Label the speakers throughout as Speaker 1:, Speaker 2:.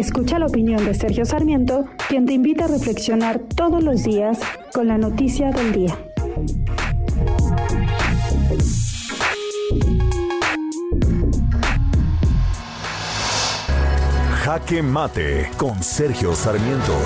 Speaker 1: Escucha la opinión de Sergio Sarmiento, quien te invita a reflexionar todos los días con la noticia del día.
Speaker 2: Jaque Mate con Sergio Sarmiento.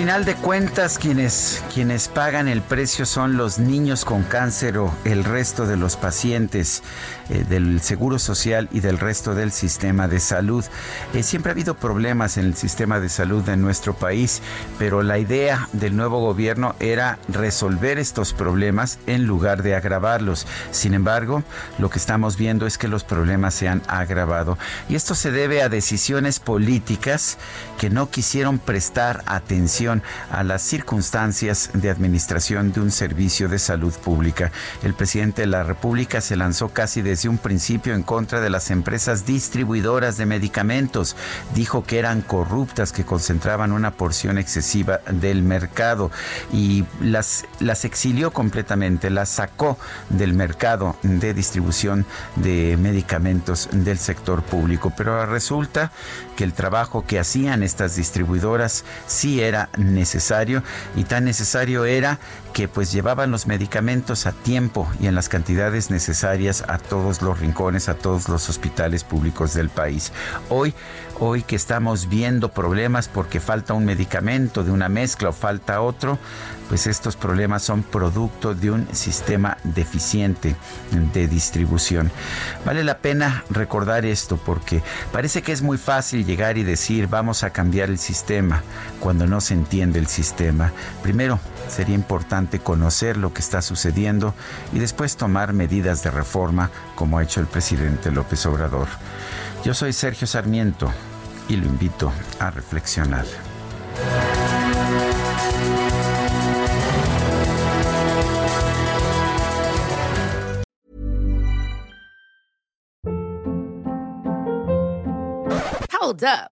Speaker 3: Final de cuentas, quienes, quienes pagan el precio son los niños con cáncer o el resto de los pacientes eh, del Seguro Social y del resto del sistema de salud. Eh, siempre ha habido problemas en el sistema de salud de nuestro país, pero la idea del nuevo gobierno era resolver estos problemas en lugar de agravarlos. Sin embargo, lo que estamos viendo es que los problemas se han agravado. Y esto se debe a decisiones políticas que no quisieron prestar atención a las circunstancias de administración de un servicio de salud pública. El presidente de la República se lanzó casi desde un principio en contra de las empresas distribuidoras de medicamentos. Dijo que eran corruptas, que concentraban una porción excesiva del mercado y las, las exilió completamente, las sacó del mercado de distribución de medicamentos del sector público. Pero resulta que el trabajo que hacían estas distribuidoras sí necesario y tan necesario era que pues llevaban los medicamentos a tiempo y en las cantidades necesarias a todos los rincones, a todos los hospitales públicos del país. Hoy, hoy que estamos viendo problemas porque falta un medicamento de una mezcla o falta otro, pues estos problemas son producto de un sistema deficiente de distribución. Vale la pena recordar esto porque parece que es muy fácil llegar y decir vamos a cambiar el sistema cuando no se entiende el sistema. Primero, sería importante conocer lo que está sucediendo y después tomar medidas de reforma como ha hecho el presidente López Obrador. Yo soy Sergio Sarmiento y lo invito a reflexionar.
Speaker 4: Hold up.